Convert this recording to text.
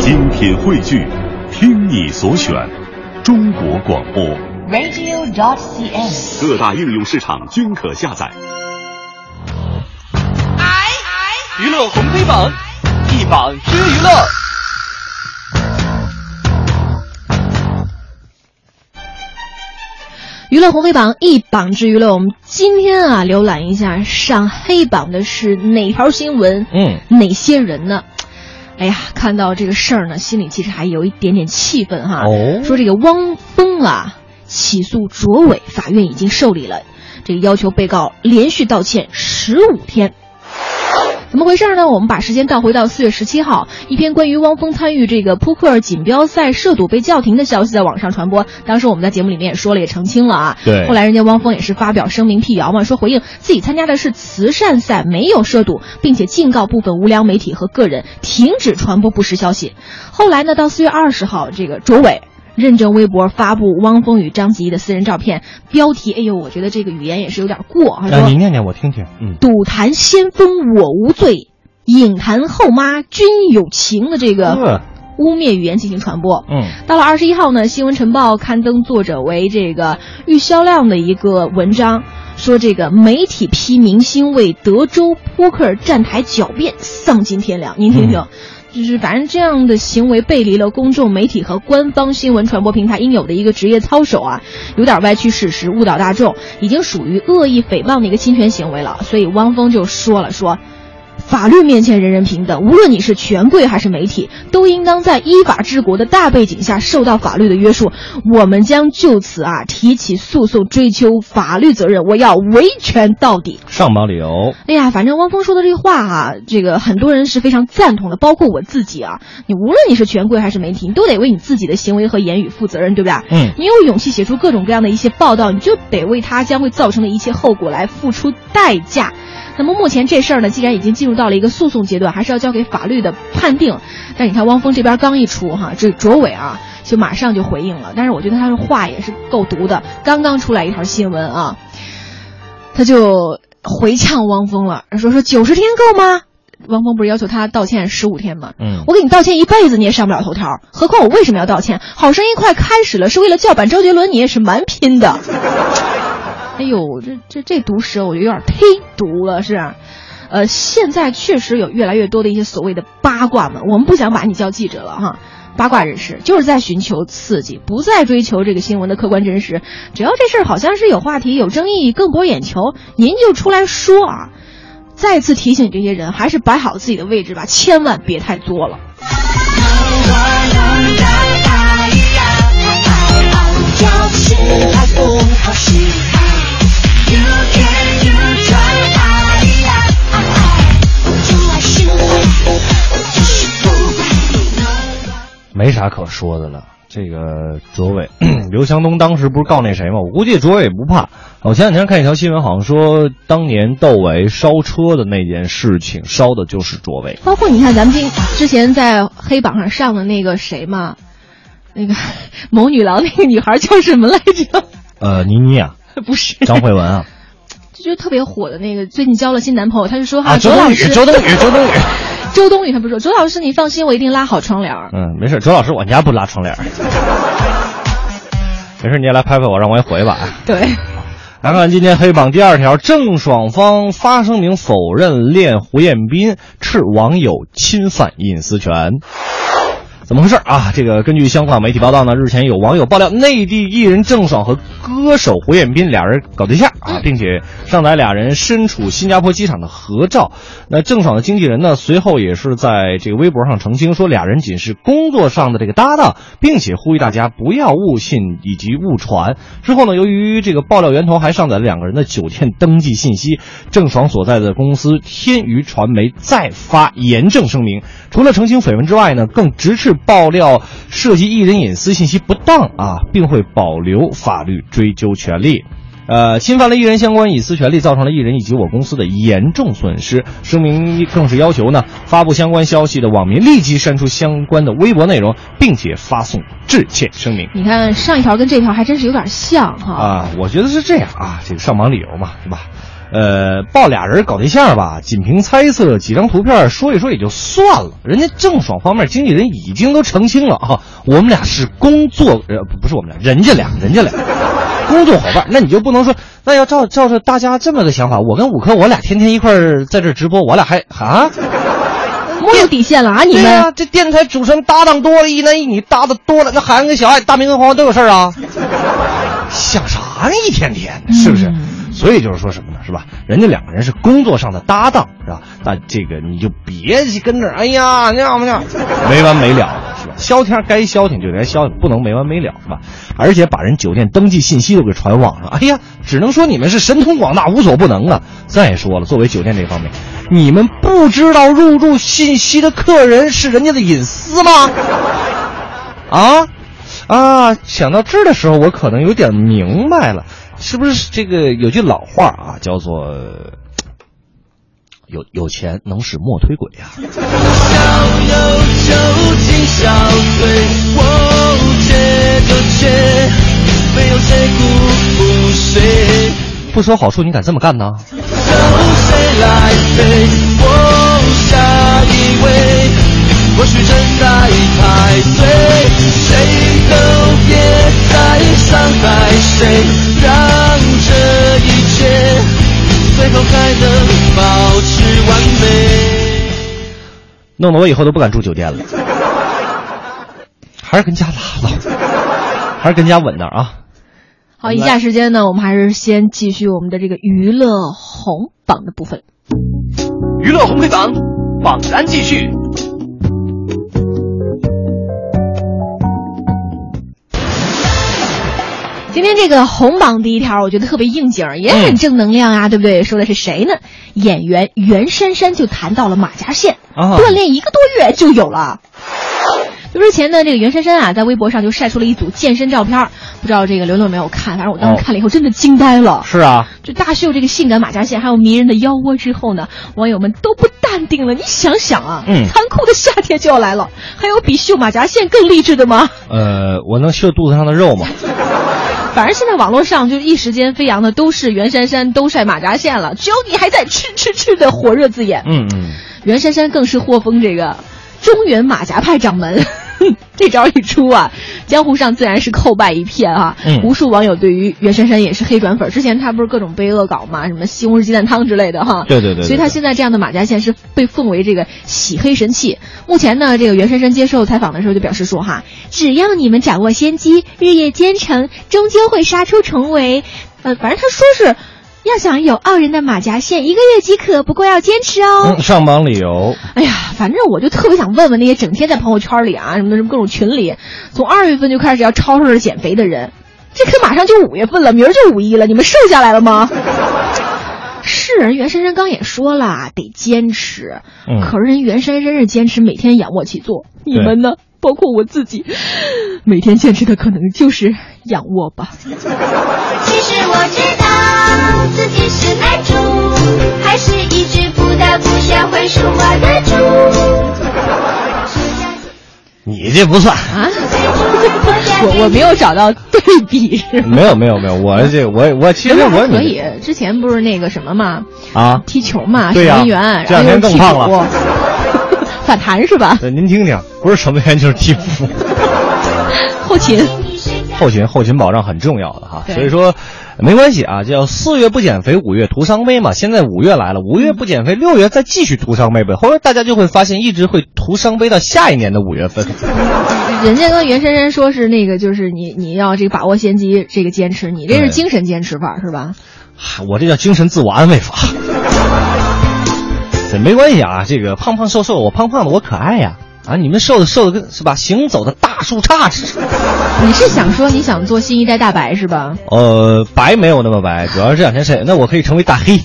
精品汇聚，听你所选，中国广播。radio.dot.cn，。各大应用市场均可下载。娱乐红黑榜，一榜知娱乐。娱乐红黑榜一榜之娱乐，我们今天啊浏览一下上黑榜的是哪条新闻？嗯，哪些人呢？哎呀，看到这个事儿呢，心里其实还有一点点气愤哈。哦说这个汪峰啊起诉卓伟，法院已经受理了，这个要求被告连续道歉十五天。怎么回事呢？我们把时间倒回到四月十七号，一篇关于汪峰参与这个扑克锦标赛涉赌被叫停的消息在网上传播。当时我们在节目里面也说了，也澄清了啊。对后来人家汪峰也是发表声明辟谣嘛，说回应自己参加的是慈善赛，没有涉赌，并且警告部分无良媒体和个人停止传播不实消息。后来呢，到四月二十号，这个卓伟。认证微博发布汪峰与章子怡的私人照片，标题，哎呦，我觉得这个语言也是有点过啊。你念念我听听。嗯，赌坛先锋我无罪，影坛后妈君有情的这个呵污蔑语言进行传播。嗯，到了二十一号呢，《新闻晨报》刊登作者为这个玉销量的一个文章，说这个媒体批明星为德州扑克站台狡辩，丧尽天良。您听听。就是反正这样的行为背离了公众媒体和官方新闻传播平台应有的一个职业操守啊，有点歪曲事实、误导大众，已经属于恶意诽谤的一个侵权行为了。所以汪峰就说了说。法律面前人人平等，无论你是权贵还是媒体，都应当在依法治国的大背景下受到法律的约束。我们将就此啊提起诉讼，追究法律责任。我要维权到底。上榜理由。哎呀，反正汪峰说的这话哈、这个很多人是非常赞同的，包括我自己啊。你无论你是权贵还是媒体，你都得为你自己的行为和言语负责任，对不对？嗯你有勇气写出各种各样的一些报道，你就得为他将会造成的一切后果来付出代价。那么目前这事儿呢，既然已经进入到了一个诉讼阶段，还是要交给法律的判定。但你看汪峰这边刚一出哈，这卓伟啊就马上就回应了。但是我觉得他的话也是够毒的。刚刚出来一条新闻啊，他就回呛汪峰了，说说九十天够吗？汪峰不是要求他道歉十五天吗？嗯我给你道歉一辈子，你也上不了头条。何况我为什么要道歉？好声音快开始了，是为了叫板周杰伦，你也是蛮拼的。哎呦，这这这毒舌，我觉得有点忒毒了，是。呃，现在确实有越来越多的一些所谓的八卦们，我们不想把你叫记者了哈。八卦人士就是在寻求刺激，不再追求这个新闻的客观真实。只要这事儿好像是有话题、有争议、更博眼球，您就出来说啊。再次提醒这些人，还是摆好自己的位置吧，千万别太作了。没啥可说的了。这个卓伟，刘强东当时不是告那谁吗？我估计卓伟也不怕。我前两天看一条新闻，好像说当年窦唯烧车的那件事情，烧的就是卓伟。包括你看，咱们今之前在黑榜上上的那个谁嘛，那个 某女郎那个女孩叫什么来着？呃，倪妮啊，不是张慧雯啊，就就特别火的那个，最近交了新男朋友，他就说哈，啊，周冬雨，周冬雨，周冬雨。周冬雨，他不说周老师，你放心，我一定拉好窗帘儿。嗯，没事，周老师，我家不拉窗帘儿。没事，你也来拍拍我，让我也火一把。对，来看今天黑榜第二条，郑爽方发声明否认恋胡彦斌，斥网友侵犯隐私权。怎么回事啊？这个根据香港媒体报道呢，日前有网友爆料，内地艺人郑爽和歌手胡彦斌俩人搞对象啊，并且上载俩人身处新加坡机场的合照。那郑爽的经纪人呢，随后也是在这个微博上澄清说，俩人仅是工作上的这个搭档，并且呼吁大家不要误信以及误传。之后呢，由于这个爆料源头还上载了两个人的酒店登记信息，郑爽所在的公司天娱传媒再发严正声明，除了澄清绯闻之外呢，更直斥爆料涉及艺人隐私信息不当啊，并会保留法律追究权利。呃，侵犯了艺人相关隐私权利，造成了艺人以及我公司的严重损失。声明更是要求呢，发布相关消息的网民立即删除相关的微博内容，并且发送致歉声明。你看上一条跟这条还真是有点像哈。啊，我觉得是这样啊，这个上榜理由嘛，是吧？呃，抱俩人搞对象吧，仅凭猜测几张图片说一说也就算了，人家郑爽方面经纪人已经都澄清了啊，我们俩是工作，呃，不不是我们俩，人家俩，人家俩工作伙伴，那你就不能说，那要照照着大家这么个想法，我跟五科我俩天天一块儿在这直播，我俩还啊？没有底线了啊！你们、对呀、这电台主持人搭档多了，一男一女搭的多了，那海洋跟小爱、大明跟黄黄都有事儿啊，想啥呢？一天天的，是不是？嗯所以就是说什么呢？是吧？人家两个人是工作上的搭档，是吧？那这个你就别跟这儿，哎呀，那样那样，没完没了，是吧？消停该消停就该消停，不能没完没了，是吧？而且把人酒店登记信息都给传网上，哎呀，只能说你们是神通广大，无所不能啊！再说了，作为酒店这方面，你们不知道入住信息的客人是人家的隐私吗？啊啊！想到这儿的时候，我可能有点明白了，是不是这个有句老话啊，叫做“有有钱能使磨推鬼”啊呀、小有酒精消退，我借就借，没有谁辜负谁，不说好处，你敢这么干呢？由谁来陪？我下一位，或许正在排队，谁都别再伤害谁，后还能保持完美。弄得我以后都不敢住酒店了，还是跟家拉倒，还是跟家稳当啊。好，以下时间呢，我们还是先继续我们的这个娱乐红榜的部分。娱乐红黑榜榜单继续。天这个红榜第一条，我觉得特别应景，也很正能量啊，对不对？说的是谁呢？演员袁姗姗就谈到了马甲线，啊锻炼一个多月就有了。就之前呢，这个袁姗姗啊，在微博上就晒出了一组健身照片，不知道这个刘刘有没有看？反正我当时看了以后，真的惊呆了。是啊，就大秀这个性感马甲线，还有迷人的腰窝之后呢，网友们都不淡定了。你想想啊，嗯残酷的夏天就要来了，还有比秀马甲线更励志的吗？呃，我能秀肚子上的肉吗？反正现在网络上就一时间飞扬的都是袁姗姗都晒马甲线了，只有你还在吃吃吃的火热字眼。嗯嗯，袁姗姗更是获封这个中原马甲派掌门。这招一出啊，江湖上自然是叩拜一片啊！嗯无数网友对于袁姗姗也是黑转粉。之前她不是各种被恶搞嘛，什么西红柿鸡蛋汤之类的哈。对对对对所以她现在这样的马甲线是被奉为这个洗黑神器。目前呢，这个袁姗姗接受采访的时候就表示说哈，只要你们掌握先机，日夜兼程，终究会杀出重围。呃，反正她说是。要想有傲人的马甲线，一个月即可，不过要坚持哦。嗯，上榜理由，哎呀，反正我就特别想问问那些整天在朋友圈里啊，什么什么各种群里，从二月份就开始要吵吵着减肥的人，这可马上就五月份了，明儿就五一了，你们瘦下来了吗？是人袁姗姗刚也说了，得坚持。嗯可是人袁姗姗是坚持每天仰卧起坐，你们呢？包括我自己，每天坚持的可能就是仰卧吧。其实我知道自己是男主，还是一只不大不小会说话的猪。你这不算。啊，我我没有找到对比是吗？没有没有没有，我这我我其实我还可以，之前不是那个什么嘛，啊，踢球嘛，守门员，这两天更胖了 反弹是吧？对您听听，不是守门员就是替补，后勤，后勤后勤保障很重要的哈，所以说没关系啊，叫四月不减肥，五月徒伤悲嘛。现在五月来了，五月不减肥，六月再继续徒伤悲呗。后来大家就会发现，一直会徒伤悲到下一年的五月份。人家跟袁姗姗说是那个，就是你你要这个把握先机，这个坚持，你这是精神坚持法是吧？嗨我这叫精神自我安慰法。这没关系啊，这个胖胖瘦瘦，我胖胖的我可爱呀、啊。你们瘦的瘦的跟是吧？行走的大树杈似的。你是想说你想做新一代大白是吧？呃，白没有那么白，主要是这两天晒，那我可以成为大黑。